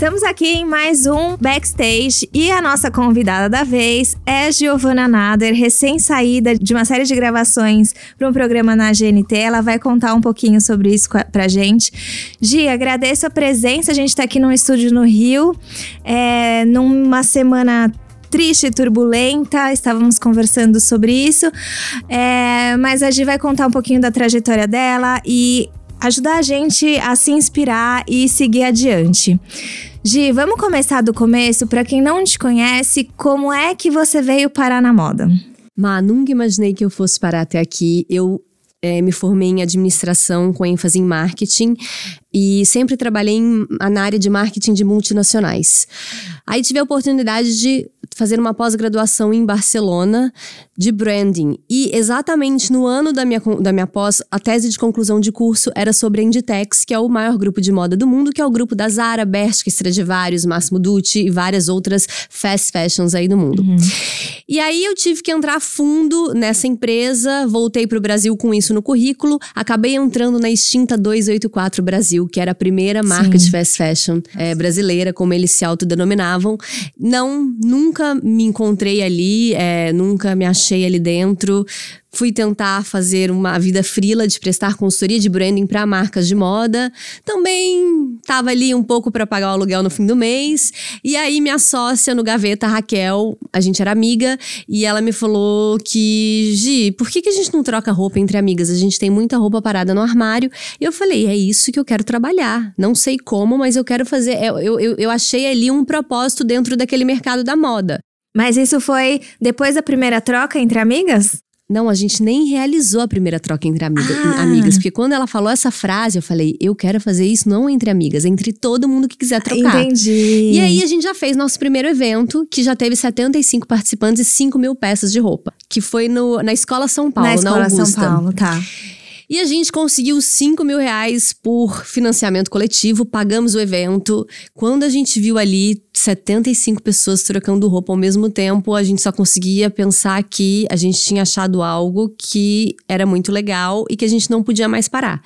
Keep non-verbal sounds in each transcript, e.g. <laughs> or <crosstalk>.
Estamos aqui em mais um backstage e a nossa convidada da vez é Giovana Nader, recém-saída de uma série de gravações para um programa na GNT. Ela vai contar um pouquinho sobre isso pra gente. Gi, agradeço a presença. A gente está aqui num estúdio no Rio, é, numa semana triste e turbulenta, estávamos conversando sobre isso. É, mas a Gi vai contar um pouquinho da trajetória dela e ajudar a gente a se inspirar e seguir adiante. Gi, vamos começar do começo. Para quem não te conhece, como é que você veio parar na moda? Má, nunca imaginei que eu fosse parar até aqui. Eu é, me formei em administração com ênfase em marketing e sempre trabalhei em, na área de marketing de multinacionais. Aí tive a oportunidade de fazer uma pós-graduação em Barcelona de branding. E exatamente no ano da minha, da minha pós, a tese de conclusão de curso era sobre a Inditex, que é o maior grupo de moda do mundo, que é o grupo da Zara, Bershka, Stradivarius, Massimo Dutti e várias outras fast fashions aí do mundo. Uhum. E aí eu tive que entrar fundo nessa empresa, voltei para o Brasil com isso no currículo, acabei entrando na extinta 284 Brasil, que era a primeira marca Sim. de fast fashion é, brasileira, como eles se autodenominavam. Não, nunca me encontrei ali, é, nunca me achei ali dentro. Fui tentar fazer uma vida frila de prestar consultoria de branding para marcas de moda. Também estava ali um pouco para pagar o aluguel no fim do mês. E aí minha sócia no Gaveta, Raquel, a gente era amiga, e ela me falou que, Gi, por que, que a gente não troca roupa entre amigas? A gente tem muita roupa parada no armário. E eu falei, é isso que eu quero trabalhar. Não sei como, mas eu quero fazer. Eu, eu, eu achei ali um propósito dentro daquele mercado da moda. Mas isso foi depois da primeira troca entre amigas? Não, a gente nem realizou a primeira troca entre amiga, ah. amigas. Porque quando ela falou essa frase, eu falei, eu quero fazer isso não entre amigas, entre todo mundo que quiser trocar. Entendi. E aí a gente já fez nosso primeiro evento, que já teve 75 participantes e 5 mil peças de roupa. Que foi no, na Escola São Paulo, na, Escola na Augusta. São Paulo, tá. E a gente conseguiu 5 mil reais por financiamento coletivo, pagamos o evento. Quando a gente viu ali 75 pessoas trocando roupa ao mesmo tempo, a gente só conseguia pensar que a gente tinha achado algo que era muito legal e que a gente não podia mais parar.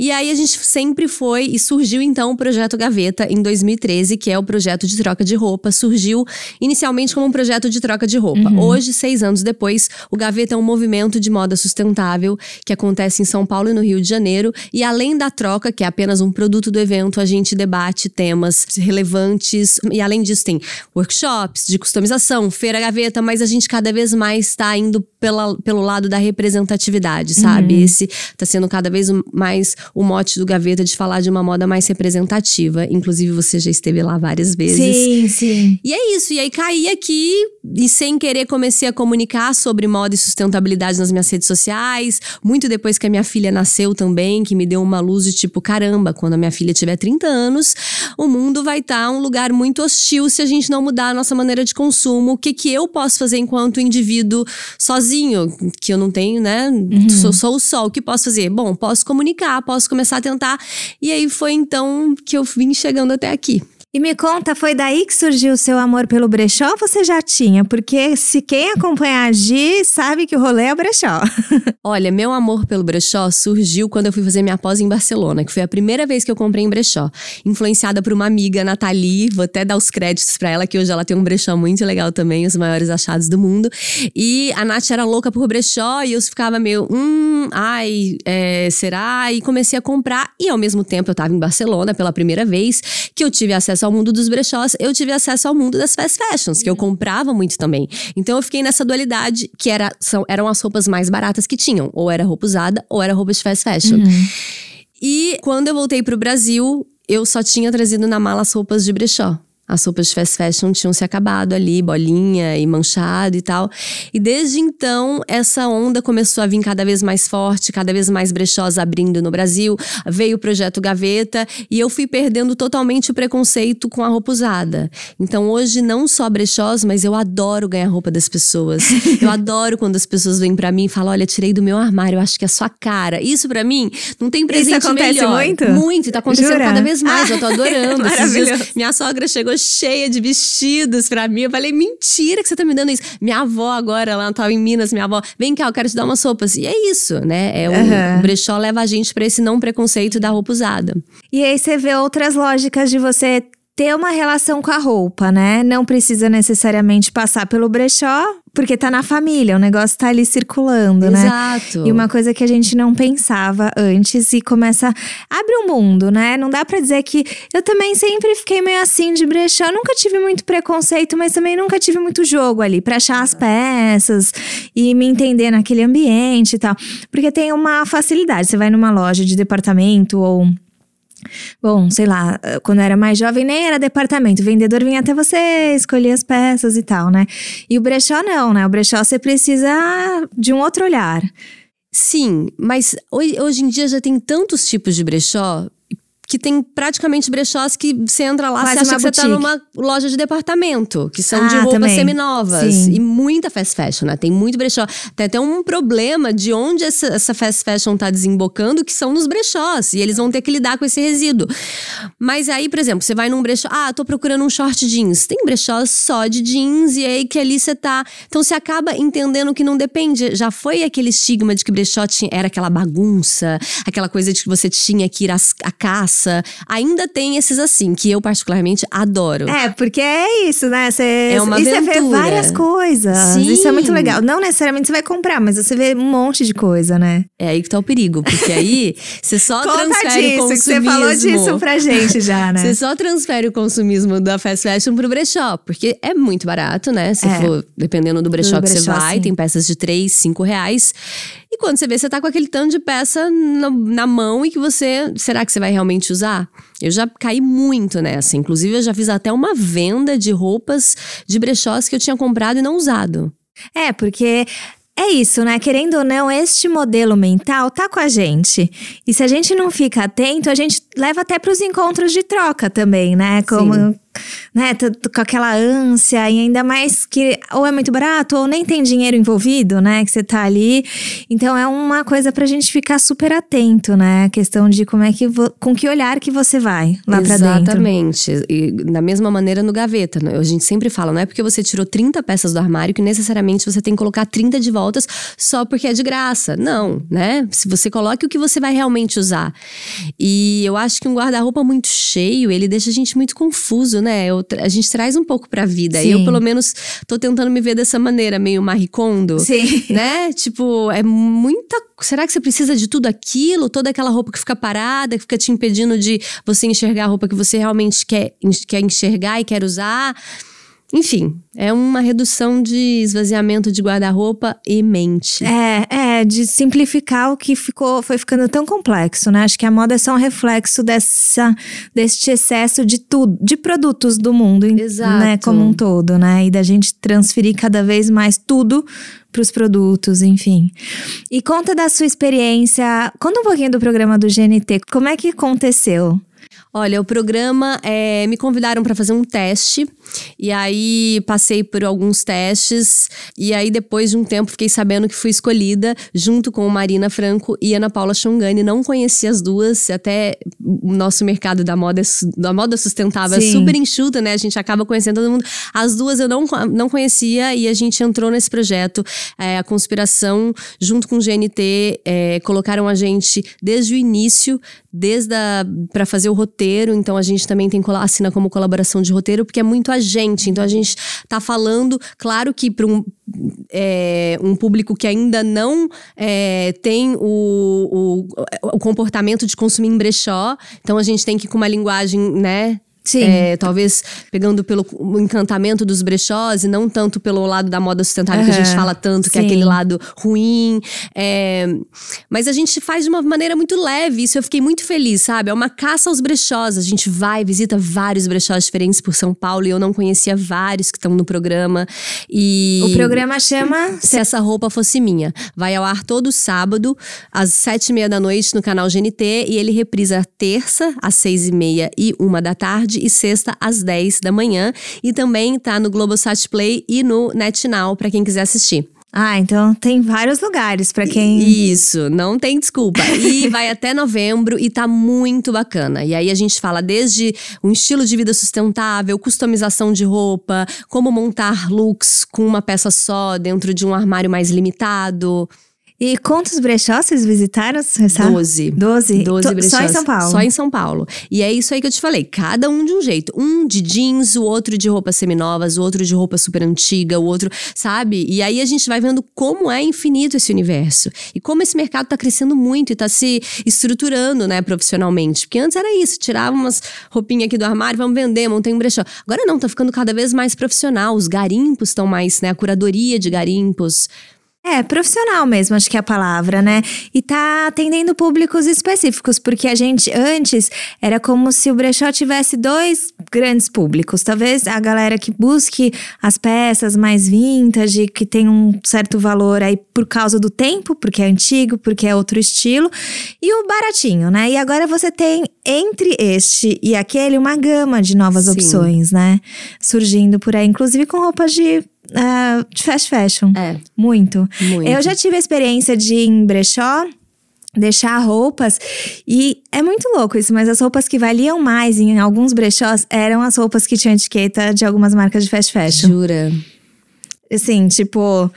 E aí a gente sempre foi e surgiu então o projeto Gaveta em 2013, que é o projeto de troca de roupa. Surgiu inicialmente como um projeto de troca de roupa. Uhum. Hoje, seis anos depois, o Gaveta é um movimento de moda sustentável que acontece em São Paulo e no Rio de Janeiro. E além da troca, que é apenas um produto do evento, a gente debate temas relevantes. E além disso, tem workshops de customização, feira Gaveta, mas a gente cada vez mais está indo pela, pelo lado da representatividade, sabe? Uhum. Esse está sendo cada vez mais o mote do Gaveta de falar de uma moda mais representativa. Inclusive, você já esteve lá várias vezes. Sim, sim. E é isso. E aí caí aqui e sem querer comecei a comunicar sobre moda e sustentabilidade nas minhas redes sociais. Muito depois que a minha filha nasceu também, que me deu uma luz de tipo, caramba, quando a minha filha tiver 30 anos, o mundo vai estar tá um lugar muito hostil se a gente não mudar a nossa maneira de consumo. O que que eu posso fazer enquanto indivíduo sozinho, que eu não tenho, né? Uhum. Sou, sou o sol. O que posso fazer? Bom, posso comunicar, posso posso começar a tentar. E aí foi então que eu vim chegando até aqui. E me conta, foi daí que surgiu o seu amor pelo brechó ou você já tinha? Porque se quem acompanha a Gi sabe que o rolê é o brechó. <laughs> Olha, meu amor pelo brechó surgiu quando eu fui fazer minha pós em Barcelona, que foi a primeira vez que eu comprei em brechó. Influenciada por uma amiga, Nathalie, vou até dar os créditos para ela, que hoje ela tem um brechó muito legal também, os maiores achados do mundo. E a Nath era louca por brechó e eu ficava meio, hum, ai, é, será? E comecei a comprar. E ao mesmo tempo eu tava em Barcelona pela primeira vez, que eu tive acesso acesso ao mundo dos brechós, eu tive acesso ao mundo das fast fashions, que eu comprava muito também. Então eu fiquei nessa dualidade, que era, são, eram as roupas mais baratas que tinham. Ou era roupa usada, ou era roupa de fast fashion. Uhum. E quando eu voltei pro Brasil, eu só tinha trazido na mala as roupas de brechó. As roupas de fast fashion tinham se acabado ali, bolinha e manchado e tal. E desde então, essa onda começou a vir cada vez mais forte, cada vez mais brechós abrindo no Brasil. Veio o projeto Gaveta e eu fui perdendo totalmente o preconceito com a roupa usada. Então hoje não só brechós, mas eu adoro ganhar roupa das pessoas. <laughs> eu adoro quando as pessoas vêm para mim e falam: "Olha, tirei do meu armário, eu acho que é a sua cara". Isso para mim não tem presente Isso acontece melhor. muito? Muito, tá acontecendo Jura? cada vez mais. Eu tô <laughs> adorando. Esses dias, Maravilhoso. minha sogra chegou cheia de vestidos pra mim. Eu falei, mentira que você tá me dando isso. Minha avó agora, ela tava em Minas, minha avó, vem cá, eu quero te dar umas roupas. E é isso, né? É o, Aham. o brechó leva a gente pra esse não preconceito da roupa usada. E aí você vê outras lógicas de você ter uma relação com a roupa, né? Não precisa necessariamente passar pelo brechó, porque tá na família, o negócio tá ali circulando, né? Exato. E uma coisa que a gente não pensava antes e começa. Abre o mundo, né? Não dá pra dizer que. Eu também sempre fiquei meio assim de brechó. Eu Nunca tive muito preconceito, mas também nunca tive muito jogo ali pra achar as peças e me entender naquele ambiente e tal. Porque tem uma facilidade. Você vai numa loja de departamento ou. Bom, sei lá, quando eu era mais jovem nem era departamento, o vendedor vinha até você escolher as peças e tal, né? E o brechó não, né? O brechó você precisa de um outro olhar. Sim, mas hoje em dia já tem tantos tipos de brechó que tem praticamente brechós que você entra lá, Quase você acha que você tá numa loja de departamento, que são de Ah, roupas também. seminovas. Sim. E muita fast fashion, né? Tem muito brechó. Tem até um problema de onde essa, essa fast fashion tá desembocando, que são nos brechós. E eles vão ter que lidar com esse resíduo. Mas aí, por exemplo, você vai num brechó, ah, tô procurando um short jeans. Tem brechó só de jeans e aí que ali você tá. Então você acaba entendendo que não depende. Já foi aquele estigma de que brechó tinha, era aquela bagunça, aquela coisa de que você tinha que ir à caça. Ainda tem esses assim, que eu particularmente adoro. É, porque é isso, né? Você, É uma e você vê aventura. várias coisas. Sim. Isso é muito legal. Não necessariamente você vai comprar, mas você vê um monte de coisa, né? É aí que tá o perigo, porque aí <laughs> você só Conta transfere disso, o que consumismo. você falou disso pra gente já, <laughs> né? Você só transfere o consumismo da fast fashion pro brechó, porque é muito barato, né? Se É. for, dependendo do brechó Do que você brechó, vai, sim. tem peças de 3, 5 reais. E quando você vê, você tá com aquele tanto de peça na, na mão e que você. Será que você vai realmente usar? Eu já caí muito nessa. Inclusive, eu já fiz até uma venda de roupas de brechós que eu tinha comprado e não usado. É, porque é isso, né? Querendo ou não, este modelo mental tá com a gente. E se a gente não fica atento, a gente leva até pros encontros de troca também, né? Como. Sim. Né, com aquela ânsia, e ainda mais que ou é muito barato ou nem tem dinheiro envolvido, né? Que você tá ali. Então é uma coisa pra gente ficar super atento, né? A questão de como é que com que olhar que você vai lá pra dentro. Exatamente. E da mesma maneira no gaveta. né? A gente sempre fala, não é porque você tirou 30 peças do armário que necessariamente você tem que colocar 30 de voltas só porque é de graça. Não, né? Se você coloque o que você vai realmente usar. E eu acho que um guarda-roupa muito cheio, ele deixa a gente muito confuso, né? Eu a gente traz um pouco pra vida. Sim. Eu, pelo menos, tô tentando me ver dessa maneira, meio Marie Kondo Sim. né? Tipo, é muita. Será que você precisa de tudo aquilo? Toda aquela roupa que fica parada, que fica te impedindo de você enxergar a roupa que você realmente quer, quer enxergar e quer usar? Enfim, é uma redução de esvaziamento de guarda-roupa e mente. É, é, de simplificar o que ficou, foi ficando tão complexo, né? Acho que a moda é só um reflexo dessa, deste excesso de tudo, de produtos do mundo, em- Exato. né? Como um todo, né? E da gente transferir cada vez mais tudo para os produtos, enfim. E conta da sua experiência, conta um pouquinho do programa do GNT, como é que aconteceu? Olha, o programa é, me convidaram para fazer um teste e aí passei por alguns testes e aí depois de um tempo fiquei sabendo que fui escolhida junto com Marina Franco e Ana Paula Chongani. Não conhecia as duas, até o nosso mercado da moda é da moda sustentável é super enxuta, né? A gente acaba conhecendo todo mundo. As duas eu não, não conhecia e a gente entrou nesse projeto, é, a conspiração junto com o GNT é, colocaram a gente desde o início, desde para fazer o roteiro. Então a gente também tem assina como colaboração de roteiro porque é muito a gente. Então a gente tá falando, claro que para um é, um público que ainda não é, tem o, o, o comportamento de consumir em brechó. Então a gente tem que ir com uma linguagem, né? Sim. É, talvez pegando pelo encantamento dos brechós e não tanto pelo lado da moda sustentável que a gente fala tanto, que é Sim. aquele lado ruim. É, mas a gente faz de uma maneira muito leve, isso eu fiquei muito feliz, sabe? É uma caça aos brechós. A gente vai, visita vários brechós diferentes por São Paulo e eu não conhecia vários que estão no programa. E O programa chama. se essa roupa fosse minha. Vai ao ar todo sábado, às sete e meia da noite, no canal GNT, e ele reprisa terça, às seis e meia e uma da tarde, e sexta, às dez da manhã. E também tá no Globosat Play e no NetNow, pra quem quiser assistir. Ah, então tem vários lugares pra quem. Isso, não tem desculpa. E <laughs> vai até novembro e tá muito bacana. E aí a gente fala desde um estilo de vida sustentável, customização de roupa, como montar looks com uma peça só dentro de um armário mais limitado. E quantos brechós vocês visitaram? Sabe? Doze. Doze? Doze brechós. Só em São Paulo? Só em São Paulo. E é isso aí que eu te falei. Cada um de um jeito. Um de jeans, o outro de roupas seminovas, o outro de roupa super antiga, o outro, sabe? E aí a gente vai vendo como é infinito esse universo. E como esse mercado tá crescendo muito e tá se estruturando, né, profissionalmente. Porque antes era isso, tirava umas roupinhas aqui do armário, vamos vender, montei um brechó. Agora não, tá ficando cada vez mais profissional. Os garimpos estão mais, né, a curadoria de garimpos. É, profissional mesmo, acho que é a palavra, né? E tá atendendo públicos específicos, porque a gente antes era como se o brechó tivesse dois grandes públicos. Talvez a galera que busque as peças mais vintage, que tem um certo valor aí por causa do tempo, porque é antigo, porque é outro estilo, e o baratinho, né? E agora você tem entre este e aquele uma gama de novas Sim. opções, né? Surgindo por aí, inclusive com roupas de, ah, de fast fashion. É, Muito. muito. Eu já tive a experiência de ir em brechó. Deixar roupas e é muito louco isso, mas as roupas que valiam mais em alguns brechós eram as roupas que tinham etiqueta de algumas marcas de fast fashion. Jura? Assim, tipo.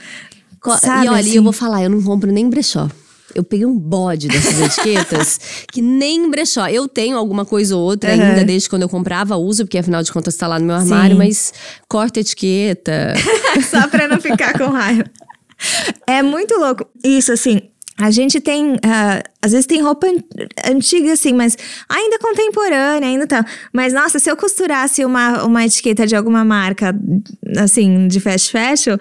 Co- Sabe, e olha, assim? eu vou falar, eu não compro nem brechó. Eu peguei um bode dessas etiquetas <laughs> que nem brechó. Eu tenho alguma coisa ou outra Aham. ainda, desde quando eu comprava, uso, porque afinal de contas tá lá no meu armário, Sim. mas corta etiqueta. <laughs> Só pra não ficar com raiva. <laughs> É muito louco. Isso, assim. A gente tem. ah, às vezes tem roupa an- antiga, assim, mas ainda contemporânea, ainda tá. Mas, nossa, se eu costurasse uma, uma etiqueta de alguma marca, assim, de fast fashion,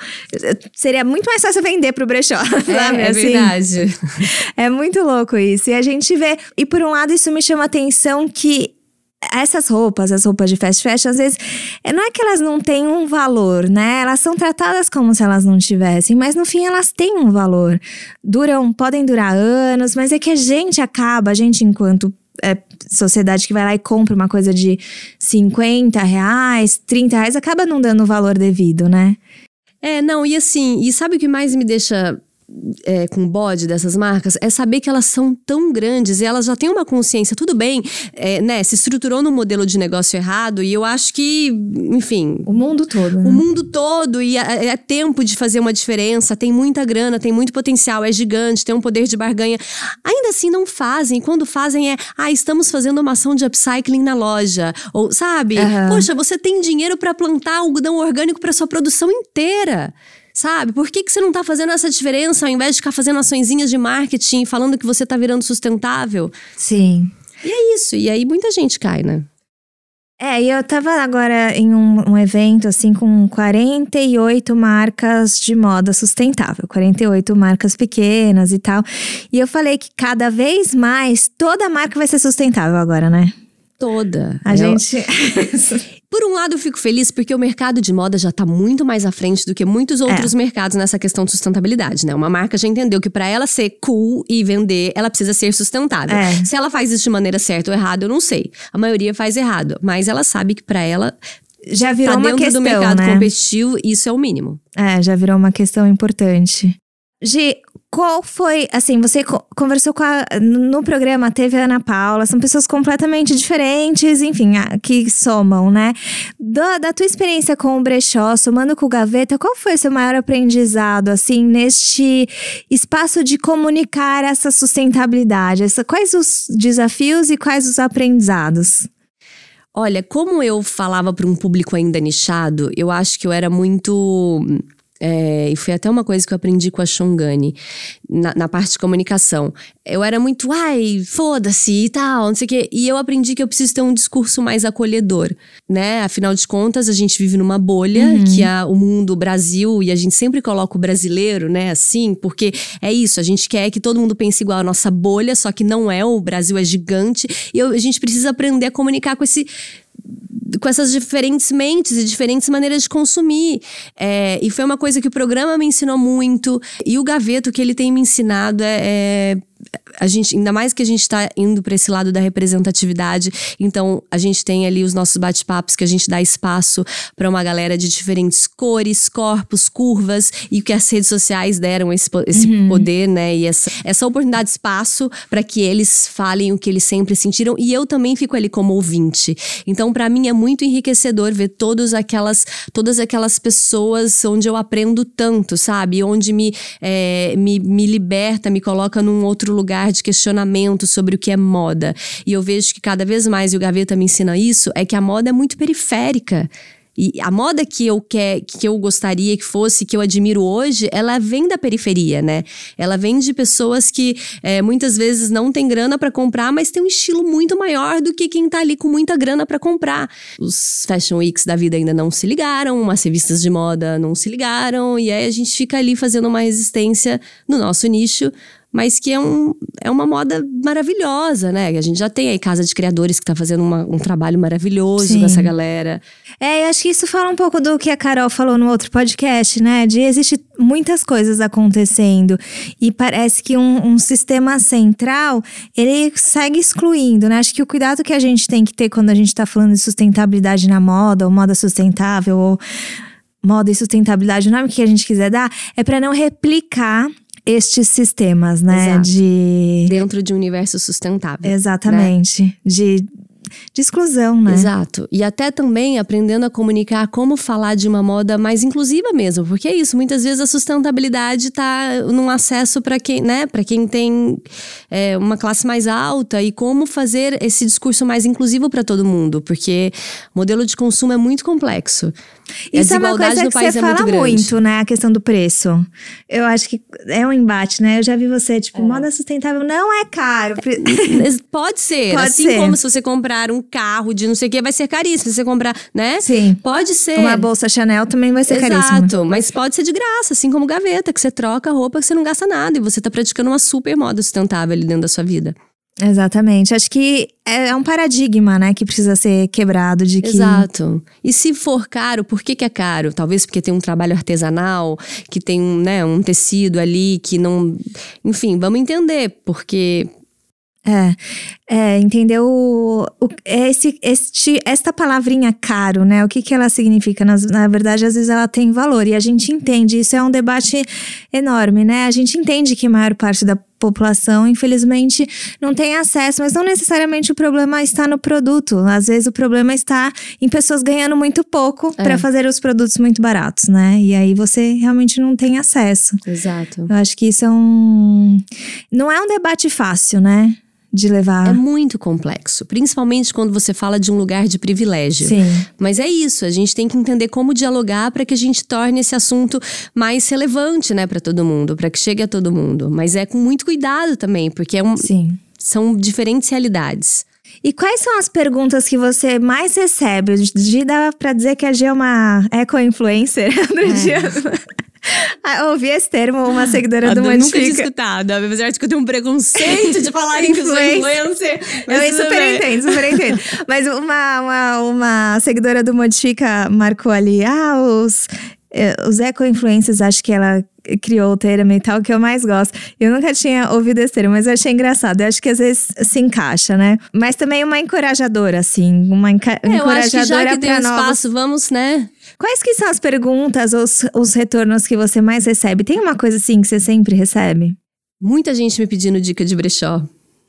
seria muito mais fácil vender pro brechó, <laughs> sabe? é, é assim. verdade. <laughs> É muito louco isso. E a gente vê. E por um lado, isso me chama a atenção que essas roupas, as roupas de fast fashion, às vezes, é- não é que elas não têm um valor, né? Elas são tratadas como se elas não tivessem, mas no fim elas têm um valor. Duram, podem durar anos, mas é que a gente acaba, a gente enquanto é, sociedade que vai lá e compra uma coisa de 50 reais, 30 reais, acaba não dando o valor devido, né? É, não, e assim, e sabe o que mais me deixa é, com bode dessas marcas? É saber que elas são tão grandes e elas já têm uma consciência, tudo bem, é, né? Se estruturou num modelo de negócio errado, e eu acho que, enfim, O mundo todo. né? o mundo todo e é, é tempo de fazer uma diferença. Tem muita grana, tem muito potencial, é gigante, tem um poder de barganha. Ainda assim, não fazem. Quando fazem é, ah, estamos fazendo uma ação de upcycling na loja. Ou, sabe? Aham. Poxa, você tem dinheiro para plantar algodão orgânico para sua produção inteira. Sabe? Por que, que você não tá fazendo essa diferença ao invés de ficar fazendo açõezinhas de marketing, falando que você tá virando sustentável? Sim. E é isso. E aí muita gente cai, né? É, e eu tava agora em um, um evento assim com 48 marcas de moda sustentável, 48 marcas pequenas e tal. E eu falei que cada vez mais toda marca vai ser sustentável agora, né? Toda. A Eu- gente. <laughs> <laughs> Por um lado, eu fico feliz porque o mercado de moda já está muito mais à frente do que muitos É. outros mercados nessa questão de sustentabilidade, né? Uma marca já entendeu que para ela ser cool e vender, ela precisa ser sustentável. É. Se ela faz isso de maneira certa ou errada, eu não sei. A maioria faz errado, mas ela sabe que para ela já virou tá uma dentro questão, do mercado né? competitivo, isso é o mínimo. É, já virou uma questão importante. Gi, qual foi, assim, você co- conversou com a, no programa, teve a Ana Paula, são pessoas completamente diferentes, enfim, que somam, né? Da, da tua experiência com o brechó, somando com o Gaveta, qual foi o seu maior aprendizado, assim, neste espaço de comunicar essa sustentabilidade? Essa, quais os desafios e quais os aprendizados? Olha, como eu falava para um público ainda nichado, eu acho que eu era muito é, e foi até uma coisa que eu aprendi com a Shongani, na, na parte de comunicação. Eu era muito, ai, foda-se e tal, não sei o quê. E eu aprendi que eu preciso ter um discurso mais acolhedor, né? Afinal de contas, a gente vive numa bolha, uhum. que é o mundo, o Brasil, e a gente sempre coloca o brasileiro, né, assim, porque é isso, a gente quer que todo mundo pense igual a nossa bolha, só que não é, o Brasil é gigante, e eu, a gente precisa aprender a comunicar com esse com essas diferentes mentes e diferentes maneiras de consumir. É, e foi uma coisa que o programa me ensinou muito. E o Gaveto, que ele tem me ensinado é, é a gente, ainda mais que a gente está indo para esse lado da representatividade, então a gente tem ali os nossos bate-papos que a gente dá espaço para uma galera de diferentes cores, corpos, curvas e que as redes sociais deram esse, esse uhum. poder, né? E essa, essa oportunidade de espaço para que eles falem o que eles sempre sentiram e eu também fico ali como ouvinte. Então, para mim é muito enriquecedor ver todas aquelas, todas aquelas pessoas onde eu aprendo tanto, sabe? Onde me, é, me, me liberta, me coloca num outro lugar de questionamento sobre o que é moda. E eu vejo que cada vez mais, e o Gaveta me ensina isso, é que a moda é muito periférica. E a moda que eu quer, que eu gostaria que fosse, que eu admiro hoje, ela vem da periferia, né? Ela vem de pessoas que é, muitas vezes não tem grana para comprar, mas tem um estilo muito maior do que quem tá ali com muita grana para comprar. Os Fashion Weeks da vida ainda não se ligaram, as revistas de moda não se ligaram, e aí a gente fica ali fazendo uma resistência no nosso nicho mas que é, um, é uma moda maravilhosa, né? A gente já tem aí Casa de Criadores que tá fazendo uma, um trabalho maravilhoso Sim. com essa galera. É, e acho que isso fala um pouco do que a Carol falou no outro podcast, né? De existe muitas coisas acontecendo e parece que um, um sistema central, ele segue excluindo, né? Acho que o cuidado que a gente tem que ter quando a gente tá falando de sustentabilidade na moda, ou moda sustentável, ou moda e sustentabilidade, o nome que a gente quiser dar, é para não replicar estes sistemas, né? Exato. De dentro de um universo sustentável. Exatamente. Né? De de exclusão, né? Exato. E até também aprendendo a comunicar como falar de uma moda mais inclusiva mesmo, porque é isso, muitas vezes a sustentabilidade está num acesso para quem, né, para quem tem é, uma classe mais alta e como fazer esse discurso mais inclusivo para todo mundo, porque o modelo de consumo é muito complexo. Isso é uma coisa que você é fala muito, muito, né? A questão do preço. Eu acho que é um embate, né? Eu já vi você, tipo, é. moda sustentável não é caro. <laughs> Pode ser. Pode assim ser. como se você comprar um carro de não sei o que, vai ser caríssimo. Se você comprar, né? Sim. Pode ser. Uma bolsa Chanel também vai ser Exato, caríssimo. Exato. Mas pode ser de graça, assim como gaveta, que você troca roupa que você não gasta nada. E você tá praticando uma super moda sustentável ali dentro da sua vida. Exatamente. Acho que é, é um paradigma, né, que precisa ser quebrado de que. Exato. E se for caro, por que, que é caro? Talvez porque tem um trabalho artesanal, que tem um, né, um tecido ali que não. Enfim, vamos entender, porque é, é entendeu o, o, esse, este, esta palavrinha caro, né? O que, que ela significa? Na, na verdade, às vezes ela tem valor e a gente entende. Isso é um debate enorme, né? A gente entende que a maior parte da população, infelizmente, não tem acesso, mas não necessariamente o problema está no produto. Às vezes o problema está em pessoas ganhando muito pouco é. para fazer os produtos muito baratos, né? E aí você realmente não tem acesso. Exato. Eu acho que isso é um. Não é um debate fácil, né? De levar. É muito complexo, principalmente quando você fala de um lugar de privilégio. Sim. Mas é isso, a gente tem que entender como dialogar para que a gente torne esse assunto mais relevante, né, para todo mundo, para que chegue a todo mundo. Mas é com muito cuidado também, porque é um, Sim. são diferentes realidades. E quais são as perguntas que você mais recebe? De dá pra dizer que a G é uma eco-influencer <laughs> do é. <laughs> Ah, ouvi esse termo, uma seguidora ah, do Modifica. nunca tinha escutado, apesar de que eu tenho um preconceito de falar <laughs> em influencer. Eu super bem. entendo, super entendo. Mas uma, uma, uma seguidora do Modifica marcou ali, ah, os, eh, os eco-influencers, acho que ela criou o termo e tal, que eu mais gosto. Eu nunca tinha ouvido esse termo, mas eu achei engraçado. Eu acho que às vezes se encaixa, né? Mas também uma encorajadora, assim. Uma enca é, encorajadora eu acho que já que tem novos... espaço, vamos, né? Quais que são as perguntas ou os, os retornos que você mais recebe? Tem uma coisa assim que você sempre recebe? Muita gente me pedindo dica de brechó.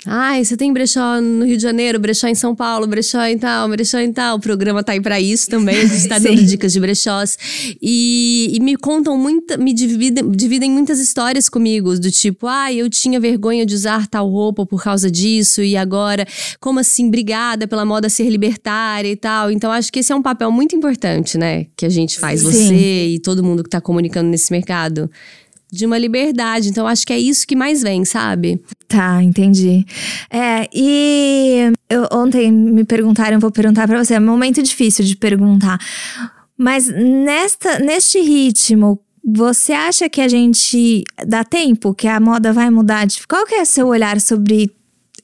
Ai, você tem brechó no Rio de Janeiro, brechó em São Paulo, brechó em tal, brechó em tal. O programa tá aí pra isso também. A gente tá <laughs> dando dicas de brechós. E, e me contam muita, me dividem, dividem muitas histórias comigo, do tipo, ah, eu tinha vergonha de usar tal roupa por causa disso, e agora, como assim, obrigada pela moda ser libertária e tal. Então, acho que esse é um papel muito importante, né? Que a gente faz, Sim. você e todo mundo que tá comunicando nesse mercado de uma liberdade. Então, acho que é isso que mais vem, sabe? Tá, entendi. É, e eu, ontem me perguntaram, vou perguntar para você, é um momento difícil de perguntar. Mas nesta, neste ritmo, você acha que a gente dá tempo, que a moda vai mudar? Qual que é seu olhar sobre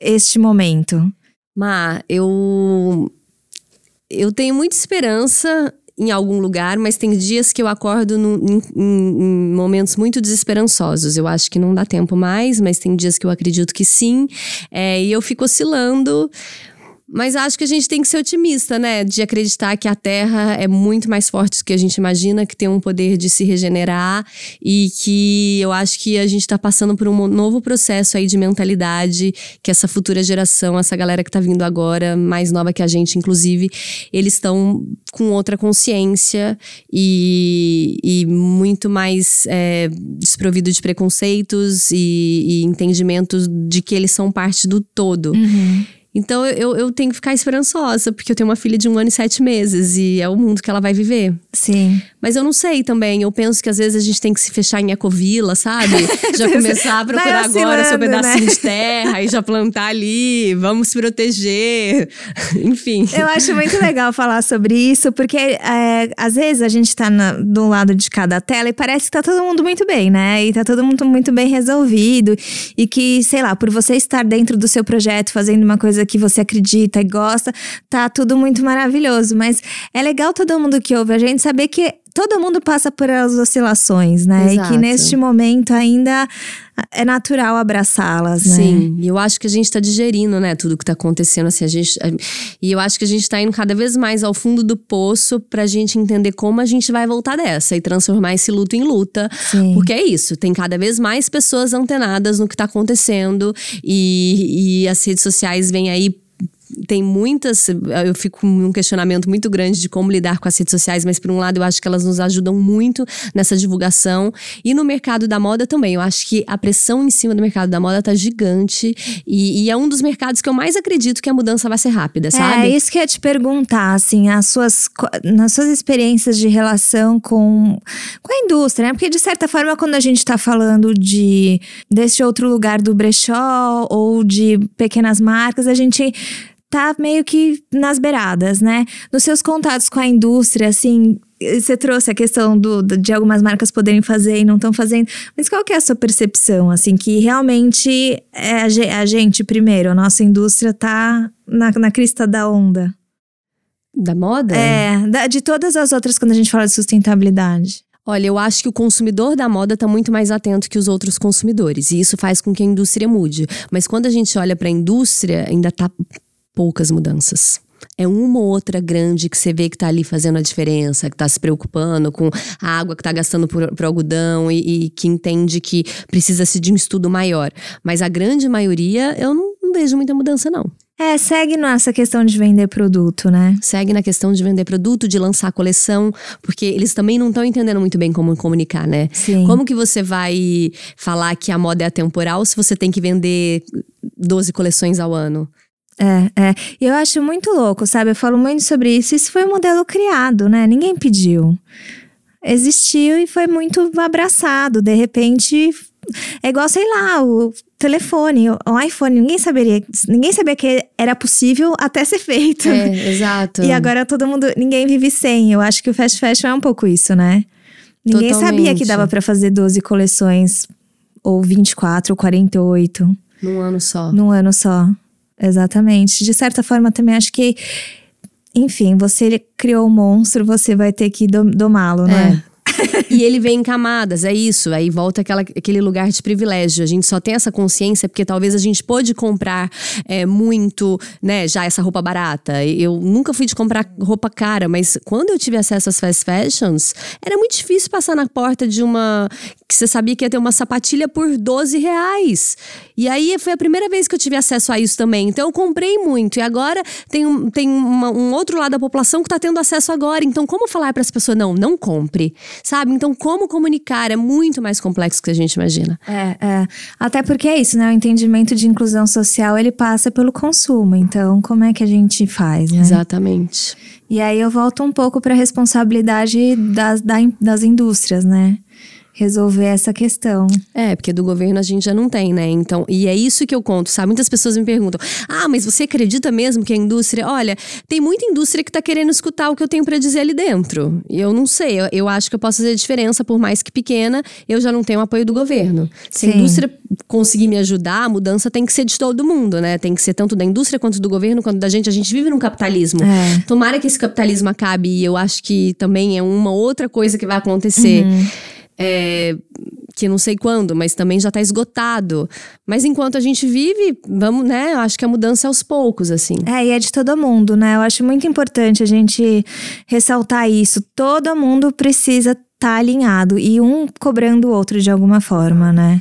este momento? Ma, eu eu tenho muita esperança em algum lugar, mas tem dias que eu acordo no, em, em, momentos muito desesperançosos. Eu acho que não dá tempo mais, mas tem dias que eu acredito que sim. É, e eu fico oscilando mas acho que a gente tem que ser otimista, né? De acreditar que a Terra é muito mais forte do que a gente imagina, que tem um poder de se regenerar e que eu acho que a gente está passando por um novo processo aí de mentalidade, que essa futura geração, essa galera que está vindo agora, mais nova que a gente, inclusive, eles estão com outra consciência e, e muito mais é, desprovido de preconceitos e, e entendimentos de que eles são parte do todo. Uhum. Então eu, eu tenho que ficar esperançosa, porque eu tenho uma filha de um ano e sete meses e é o mundo que ela vai viver. Sim. Mas eu não sei também. Eu penso que às vezes a gente tem que se fechar em ecovila, sabe? <laughs> Já começar a procurar agora seu pedacinho né? de terra e já plantar ali. Vamos se proteger. <laughs> Enfim. Eu acho muito legal falar sobre isso, porque é, às vezes a gente tá na, do lado de cada tela e parece que tá todo mundo muito bem, né? E tá todo mundo muito bem resolvido. E que, sei lá, por você estar dentro do seu projeto, fazendo uma coisa que você acredita e gosta, tá tudo muito maravilhoso. Mas é legal todo mundo que ouve a gente saber que todo mundo passa por as oscilações, né? Exato. E que neste momento ainda é natural abraçá-las, né? Sim, e eu acho que a gente tá digerindo, né, tudo que tá acontecendo, assim, a gente... E eu acho que a gente tá indo cada vez mais ao fundo do poço pra gente entender como a gente vai voltar dessa e transformar esse luto em luta. Sim. Porque é isso, tem cada vez mais pessoas antenadas no que tá acontecendo e, e as redes sociais vêm aí tem muitas. Eu fico num questionamento muito grande de como lidar com as redes sociais, mas por um lado eu acho que elas nos ajudam muito nessa divulgação. E no mercado da moda também. Eu acho que a pressão em cima do mercado da moda tá gigante. E, e é um dos mercados que eu mais acredito que a mudança vai ser rápida, é, sabe? É isso que eu ia te perguntar, assim, as suas, nas suas experiências de relação com, com a indústria, né? Porque de certa forma, quando a gente tá falando de desse outro lugar do brechó ou de pequenas marcas, a gente tá meio que nas beiradas, né? Nos seus contatos com a indústria, assim, você trouxe a questão do, de algumas marcas poderem fazer e não estão fazendo, mas qual que é a sua percepção, assim, que realmente é a, gente, primeiro, a nossa indústria tá na, na crista da onda? Da moda? É, da, de todas as outras quando a gente fala de sustentabilidade. Olha, eu acho que o consumidor da moda está muito mais atento que os outros consumidores, e isso faz com que a indústria mude. Mas quando a gente olha para a indústria, ainda está poucas mudanças. É uma ou outra grande que você vê que está ali fazendo a diferença, que está se preocupando com a água que está gastando por, por algodão e, e, que entende que precisa-se de um estudo maior. Mas a grande maioria, eu não, não vejo muita mudança, não. É, segue nessa questão de vender produto, né? Segue na questão de vender produto, de lançar coleção, porque eles também não estão entendendo muito bem como comunicar, né? Sim. Como que você vai falar que a moda é atemporal se você tem que vender 12 coleções ao ano? É, é. E eu acho muito louco, sabe? Eu falo muito sobre isso. Isso foi um modelo criado, né? Ninguém pediu. Existiu e foi muito abraçado. De repente, é igual, sei lá, o telefone, o iPhone. Ninguém saberia, ninguém sabia que era possível até ser feito. É, exato. <laughs> E agora todo mundo, ninguém vive sem. Eu acho que o fast fashion é um pouco isso, né? Ninguém Totalmente. sabia que dava para fazer 12 coleções ou 24 ou 48 num ano só. Num ano só. Exatamente. De certa forma, também acho que, enfim, você criou um monstro, você vai ter que domá-lo, né? E ele vem em camadas, é isso. Aí volta aquela, aquele lugar de privilégio. A gente só tem essa consciência porque talvez a gente pôde comprar é, muito, né, já essa roupa barata. Eu nunca fui de comprar roupa cara, mas quando eu tive acesso às fast fashions, era muito difícil passar na porta de uma que você sabia que ia ter uma sapatilha por 12 reais. E aí foi a primeira vez que eu tive acesso a isso também. Então eu comprei muito. E agora tem, um, tem uma, um outro lado da população que está tendo acesso agora. Então, como falar para essa pessoa, não, não compre? Sabe? Então, como comunicar é muito mais complexo que a gente imagina. É, é. Até porque é isso, né? O entendimento de inclusão social ele passa pelo consumo. Então, como é que a gente faz, né? Exatamente. E aí eu volto um pouco para a responsabilidade das, das indústrias, né? Resolver essa questão. É, porque do governo a gente já não tem, né? Então, e é isso que eu conto, sabe? Muitas pessoas me perguntam: "Ah, mas você acredita mesmo que a indústria, olha, tem muita indústria que tá querendo escutar o que eu tenho para dizer ali dentro". E eu não sei, eu, eu, acho que eu posso fazer diferença por mais que pequena, eu já não tenho apoio do governo. Se Sim. a indústria conseguir me ajudar, a mudança tem que ser de todo mundo, né? Tem que ser tanto da indústria quanto do governo, quanto da gente. A gente vive num capitalismo. É. Tomara que esse capitalismo acabe e eu acho que também é uma outra coisa que vai acontecer. Uhum é, que não sei quando, mas também já está esgotado. Mas enquanto a gente vive, vamos, né? Eu acho que a mudança é aos poucos, assim. É, e é de todo mundo, né? Eu acho muito importante a gente ressaltar isso. Todo mundo precisa estar tá alinhado e um cobrando o outro de alguma forma, né?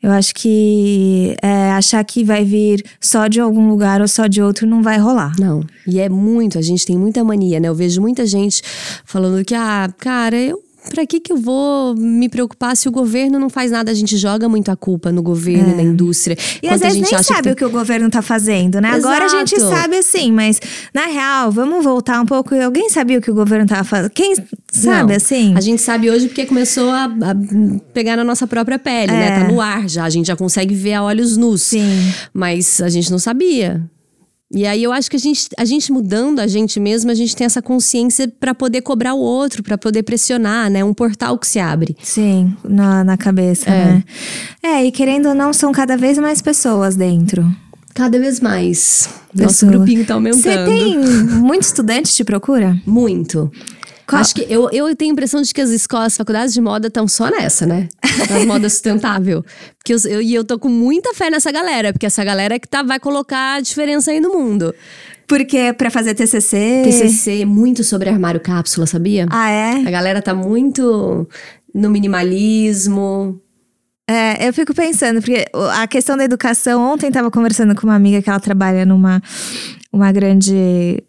Eu acho que é, achar que vai vir só de algum lugar ou só de outro não vai rolar. Não. E é muito, a gente tem muita mania, né? Eu vejo muita gente falando que, ah, cara, eu para que que eu vou me preocupar se o governo não faz nada? A gente joga muito a culpa no governo é. e na indústria. E às vezes nem sabe que... o que o governo tá fazendo, né? Exato. Agora a gente sabe assim, mas na real, vamos voltar um pouco. Alguém sabia o que o governo tava fazendo? Quem sabe não. assim? A gente sabe hoje porque começou a, a pegar na nossa própria pele, é. né? Tá no ar já. A gente já consegue ver a olhos nus. Sim. Mas a gente não sabia. E aí eu acho que a gente, a gente mudando a gente mesmo, a gente tem essa consciência para poder cobrar o outro, para poder pressionar, né? Um portal que se abre. Sim, na, na cabeça, é. né? É, e querendo ou não, são cada vez mais pessoas dentro. Cada vez mais. Pessoa. Nosso grupinho tá aumentando. Você tem muitos estudantes te procura? Muito. Qual? Acho que eu, eu tenho a impressão de que as escolas, as faculdades de moda estão só nessa, né? Da <laughs> moda sustentável. Porque eu, eu, e eu tô com muita fé nessa galera, porque essa galera é que tá, vai colocar a diferença aí no mundo. Porque é pra fazer TCC. TCC, muito sobre armário cápsula, sabia? Ah, é? A galera tá muito no minimalismo. É, eu fico pensando, porque a questão da educação, ontem tava conversando com uma amiga que ela trabalha numa uma grande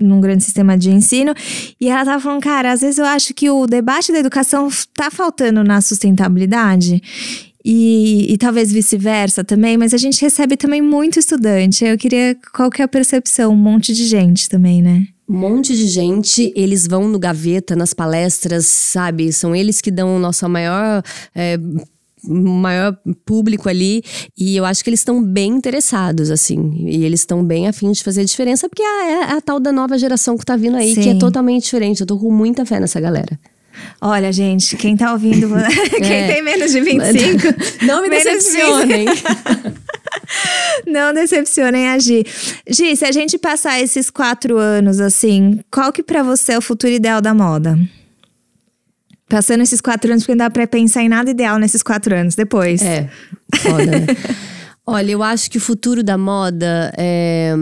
num grande sistema de ensino. E ela tava falando, cara, às vezes eu acho que o debate da educação tá faltando na sustentabilidade. E, e, talvez vice-versa também, mas a gente recebe também muito estudante. Eu queria qual que é a percepção, um monte de gente também, né? Um monte de gente, eles vão no gaveta, nas palestras, sabe? São eles que dão nossa maior é, maior público ali e eu acho que eles estão bem interessados, assim. E eles estão bem afim de fazer a diferença, porque é, é a tal da nova geração que tá vindo aí, Sim. que é totalmente diferente. Eu tô com muita fé nessa galera. Olha, gente, quem tá ouvindo, <laughs> quem é. tem menos de 25, não me decepcionem. <laughs> não decepcionem a Gi. Gi, se a gente passar esses quatro anos assim, qual que para você é o futuro ideal da moda? Passando esses quatro anos, porque não dá pra pensar em nada ideal nesses quatro anos depois. É, foda, né? <laughs> Olha, eu acho que o futuro da moda é,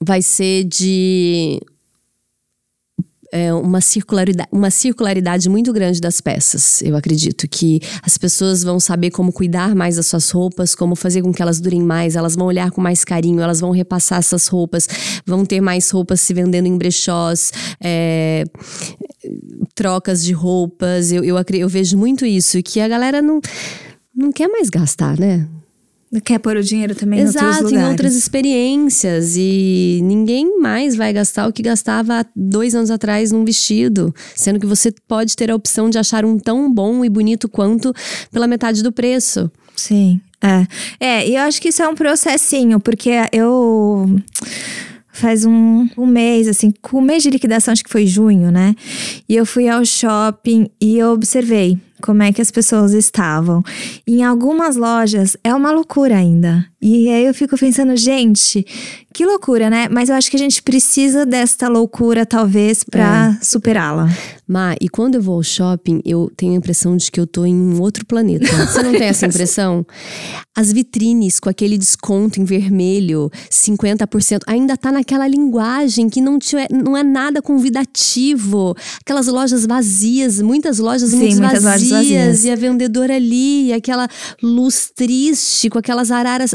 vai ser de é, uma, circularidade, uma circularidade muito grande das peças. Eu acredito que as pessoas vão saber como cuidar mais das suas roupas, como fazer com que elas durem mais, elas vão olhar com mais carinho, elas vão repassar essas roupas, vão ter mais roupas se vendendo em brechós. É, trocas de roupas. Eu, eu, eu vejo muito isso, que a galera não, não quer mais gastar, né? Quer pôr o dinheiro também Exato, em outros lugares. em outras experiências. E ninguém mais vai gastar o que gastava há dois anos atrás num vestido. Sendo que você pode ter a opção de achar um tão bom e bonito quanto pela metade do preço. Sim, é. É, e eu acho que isso é um processinho, porque eu faz um, um mês, assim, com o mês de liquidação, acho que foi junho, né? E eu fui ao shopping e eu observei como é que as pessoas estavam. Em algumas lojas é uma loucura ainda. E aí eu fico pensando, gente, que loucura, né? Mas eu acho que a gente precisa desta loucura, talvez, para é. superá-la. Ma, e quando eu vou ao shopping, eu tenho a impressão de que eu tô em um outro planeta. Você não tem essa <laughs> impressão? As vitrines com aquele desconto em vermelho, 50%, ainda tá naquela linguagem que não, tiver, não é nada convidativo. Aquelas lojas vazias, muitas lojas Sim, muito muitas vazias, lojas vazias. e a vendedora ali, e aquela luz triste com aquelas araras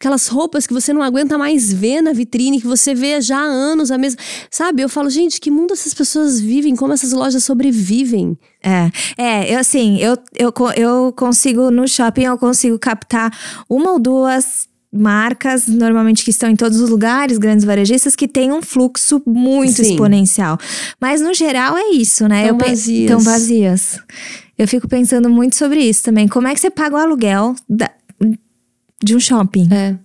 aquelas roupas que você não aguenta mais ver na vitrine, que você vê já há anos a mesma. Sabe? Eu falo, gente, que mundo essas pessoas vivem? Como essas lojas sobrevivem? É, é, eu assim, eu, eu, eu consigo, no shopping, eu consigo captar uma ou duas marcas, normalmente que estão em todos os lugares, grandes varejistas, que tem um fluxo muito Sim. exponencial. Mas no geral é isso, né? Tão eu vazias. Tão vazias. Eu fico pensando muito sobre isso também. Como é que você paga o aluguel da- de um shopping? É.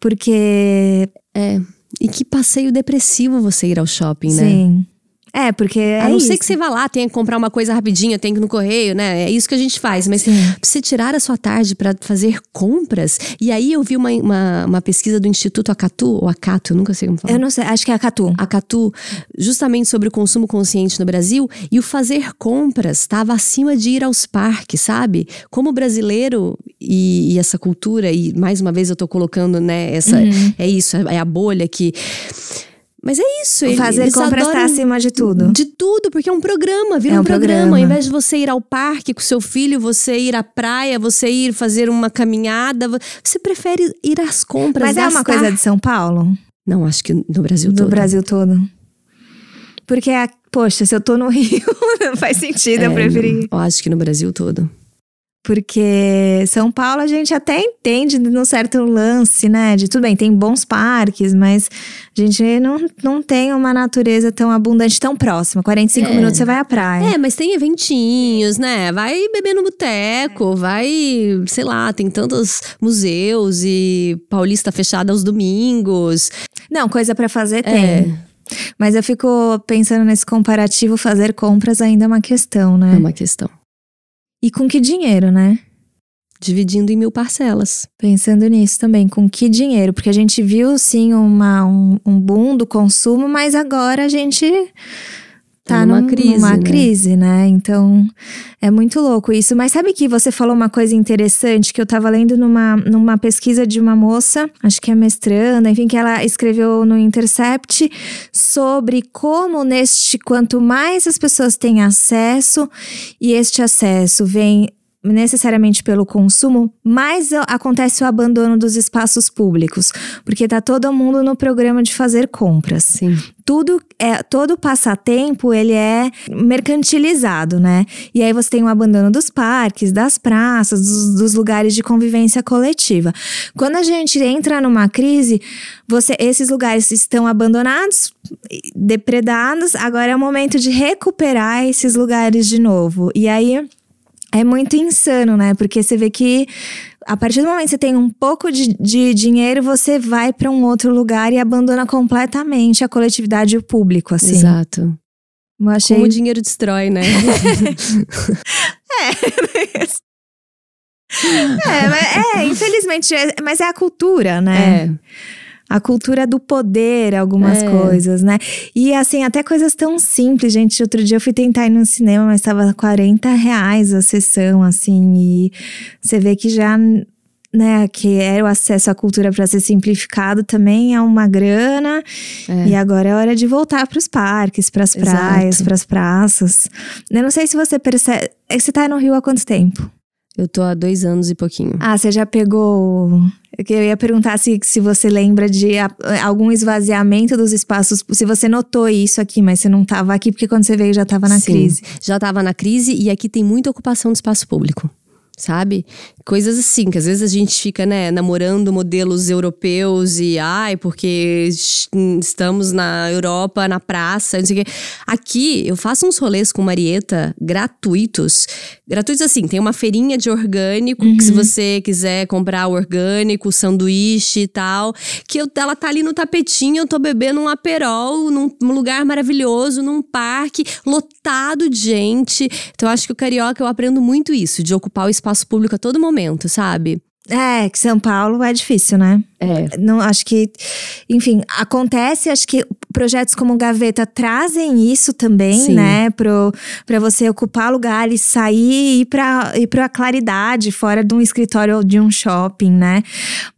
Porque. É. E que passeio depressivo você ir ao shopping, né? Sim. É, porque. É A não ser isso. que você vá lá, tenha que comprar uma coisa rapidinho, tem que ir no correio, né? É isso que a gente faz. Mas Sim. você tirar a sua tarde para fazer compras. E aí eu vi uma, uma, uma pesquisa do Instituto Acatu, ou Acato, eu nunca sei como falar. Eu não sei, acho que é a Catu. a Catu, justamente sobre o consumo consciente no Brasil, e o fazer compras estava acima de ir aos parques, sabe? Como brasileiro e, e essa cultura, e mais uma vez eu tô colocando, né, essa, Uhum. é isso, é a bolha que. Mas é isso. ele- Fazer eles compras tá adoram acima de tudo. De tudo, porque é um programa, vira É um, um programa. Ao programa. invés de você ir ao parque com seu filho, você ir à praia, você ir fazer uma caminhada, vo- você prefere ir às compras. Mas é uma gastar. coisa de São Paulo? Não, acho que no Brasil Do todo. Brasil todo. Porque, a- poxa, se eu tô no <laughs> Rio, não faz sentido eu É, preferir. Eu acho que no Brasil todo. Porque São Paulo a gente até entende num certo lance, né? De tudo bem, tem bons parques, mas a gente não, não tem uma natureza tão abundante, tão próxima. 45 É. minutos você vai à praia. É, mas tem eventinhos, né? Vai beber no boteco, vai, sei lá, tem tantos museus e Paulista fechada aos domingos. Não, coisa pra fazer tem. É, Mas eu fico pensando nesse comparativo, fazer compras ainda é uma questão, né? é uma questão. E com que dinheiro, né? Dividindo em mil parcelas. Pensando nisso também, com que dinheiro? Porque a gente viu sim uma, um, um boom do consumo, mas agora a gente tá Tá numa num- crise, numa né? crise, né? Então é muito louco isso. Mas sabe que você falou uma coisa interessante que eu tava lendo numa, numa pesquisa de uma moça, acho que é mestranda, enfim, que ela escreveu no Intercept sobre como neste quanto mais as pessoas têm acesso e este acesso vem necessariamente pelo consumo, mais acontece o abandono dos espaços públicos, porque tá todo mundo no programa de fazer compras. Sim. Tudo é todo passatempo ele é mercantilizado, né? E aí você tem o abandono dos parques, das praças, dos, dos lugares de convivência coletiva. Quando a gente entra numa crise, você esses lugares estão abandonados, depredados. Agora é o momento de recuperar esses lugares de novo. E aí é muito insano, né? Porque você vê que a partir do momento que você tem um pouco de, de dinheiro, você vai para um outro lugar e abandona completamente a coletividade e o público, assim. Exato. Eu achei. Como o dinheiro destrói, né? <laughs> É, mas- é, infelizmente, é- mas é a cultura, né? é. A cultura do poder, algumas É. coisas, né? E assim, até coisas tão simples, gente. Outro dia eu fui tentar ir no cinema, mas tava 40 reais a sessão, assim. E você vê que já, né, que era o acesso à cultura para ser simplificado também é uma grana. É. E agora é hora de voltar para os parques, para as praias, para as praças. Eu não sei se você percebe. é que Você tá no Rio há quanto tempo? Eu tô há dois anos e pouquinho. Ah, você já pegou. Eu ia perguntar se, se você lembra de algum esvaziamento dos espaços. Se você notou isso aqui, mas você não estava aqui, porque quando você veio já estava na Sim, crise. Já tava na crise e aqui tem muita ocupação do espaço público. Sabe? Coisas assim, que às vezes a gente fica, né, namorando modelos europeus e, ai, porque es- estamos na Europa, na praça, não sei o quê. Aqui, eu faço uns rolês com Marieta gratuitos. Gratuitos assim, tem uma feirinha de orgânico, que se você quiser comprar o orgânico, sanduíche e tal, que eu, ela tá ali no tapetinho, eu tô bebendo um aperol num, num lugar maravilhoso, num parque lotado de gente. Então eu acho que o carioca eu aprendo muito isso, de ocupar o espaço público a todo momento, sabe? É, que São Paulo é difícil, né? É. Não, acho que, enfim, acontece, acho que projetos como Gaveta trazem isso também, Sim. né? Pro, pra você ocupar lugar e sair e ir pra, ir pra claridade, fora de um escritório ou de um shopping, né?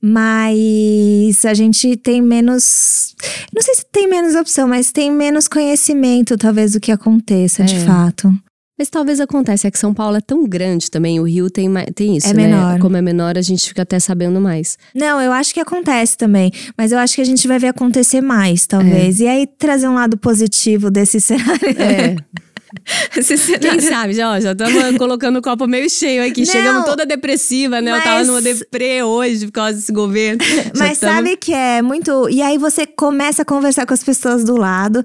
Mas a gente tem menos. Não sei se tem menos opção, mas tem menos conhecimento, talvez, do que aconteça, de É. fato. Mas talvez aconteça, é que São Paulo é tão grande também, o Rio tem, tem isso, É né? menor. Como é menor, a gente fica até sabendo mais. Não, eu acho que acontece também. Mas eu acho que a gente vai ver acontecer mais, talvez. E aí trazer um lado positivo desse <laughs> cenário. É. <laughs> Esse cenário. Quem sabe, já, ó, já estamos <laughs> colocando o copo meio cheio aqui. Não, Chegamos toda depressiva, né? Eu tava mas- numa deprê hoje por causa desse governo. Mas tamo- sabe que é muito. E aí você começa a conversar com as pessoas do lado,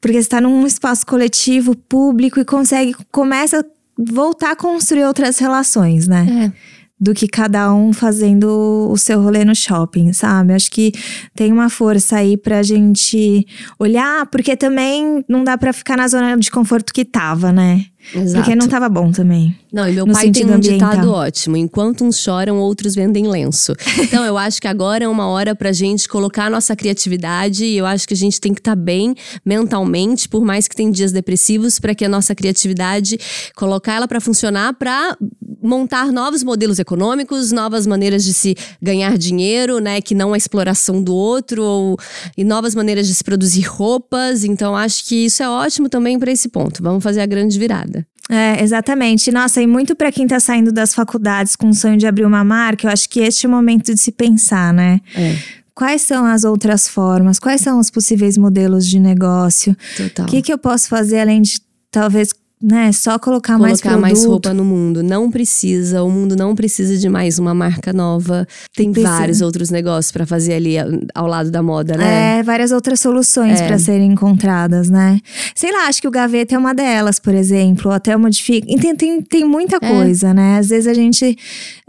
porque você tá num espaço coletivo, público, e consegue. Começa a voltar a construir outras relações, né? É. Do que cada um fazendo o seu rolê no shopping, sabe? Acho que tem uma força aí pra gente olhar, porque também não dá pra ficar na zona de conforto que tava, né? Exato. Porque não tava bom também. Não, e meu pai tem um ambiental. ditado ótimo: enquanto uns choram, outros vendem lenço. <laughs> Então, eu acho que agora é uma hora pra gente colocar a nossa criatividade e eu acho que a gente tem que estar bem mentalmente, por mais que tem dias depressivos, pra que a nossa criatividade, colocar ela pra funcionar pra montar novos modelos econômicos, novas maneiras de se ganhar dinheiro, né, que não a exploração do outro, ou, e novas maneiras de se produzir roupas. Então, acho que isso é ótimo também pra esse ponto. Vamos fazer a grande virada. É, exatamente. Nossa, e muito pra quem tá saindo das faculdades com o sonho de abrir uma marca, eu acho que este é o momento de se pensar, né? É, Quais são as outras formas? Quais são os possíveis modelos de negócio? total. O que, que eu posso fazer além de talvez, né, só colocar, mais colocar produto? mais roupa no mundo. Não precisa, o mundo não precisa de mais uma marca nova. Tem Precisa. vários outros negócios pra fazer ali ao lado da moda, né? É, várias outras soluções É. pra serem encontradas, né? Sei lá, acho que o gaveta é uma delas, por exemplo, ou até modifica. Tem, tem, tem muita É. coisa, né? Às vezes a gente.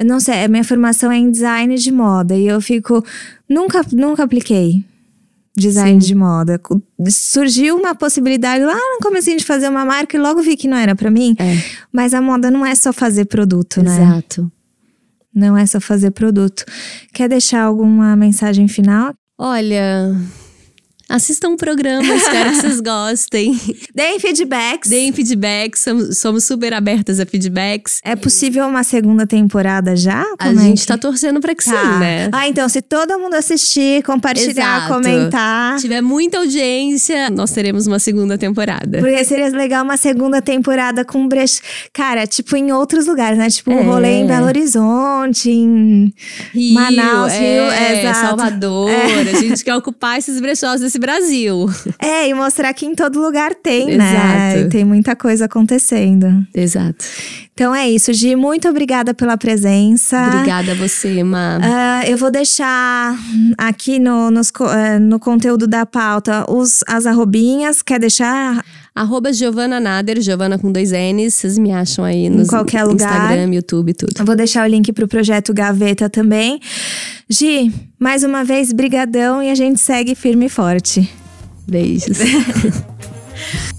Não sei, a minha formação é em design de moda e eu fico. Nunca, nunca apliquei design Sim. de moda. Surgiu uma possibilidade lá no comecinho de fazer uma marca e logo vi que não era pra mim. É, Mas a moda não é só fazer produto, né? exato. Não é só fazer produto. Quer deixar alguma mensagem final? Olha, assistam o programa, espero que <laughs> vocês gostem. Deem feedbacks. Deem feedbacks, somos, somos super abertas a feedbacks. É possível uma segunda temporada já? A Como é gente que- tá torcendo pra que Tá. sim, né? Ah, então se todo mundo assistir, compartilhar, Exato. comentar. Se tiver muita audiência, nós teremos uma segunda temporada. Porque seria legal uma segunda temporada com brech... Cara, tipo em outros lugares, né? Tipo um É. rolê em Belo Horizonte, em... Rio, Manaus, Rio, é. Salvador. A gente quer ocupar esses brechós desse Brasil. É, e mostrar que em todo lugar tem, né? Exato. Tem muita coisa acontecendo. Exato. Então é isso, Gi. Muito obrigada pela presença. Obrigada a você, Ma. Ah, eu vou deixar aqui no, nos eh, no conteúdo da pauta os, as arrobinhas. Quer deixar? Arroba Giovana Nader, Giovana com dois N's. Vocês me acham aí no qualquer lugar. Instagram, YouTube, tudo. Eu vou deixar o link pro projeto Gaveta também. Gi, mais uma vez, brigadão e a gente segue firme e forte. Beijos. <laughs>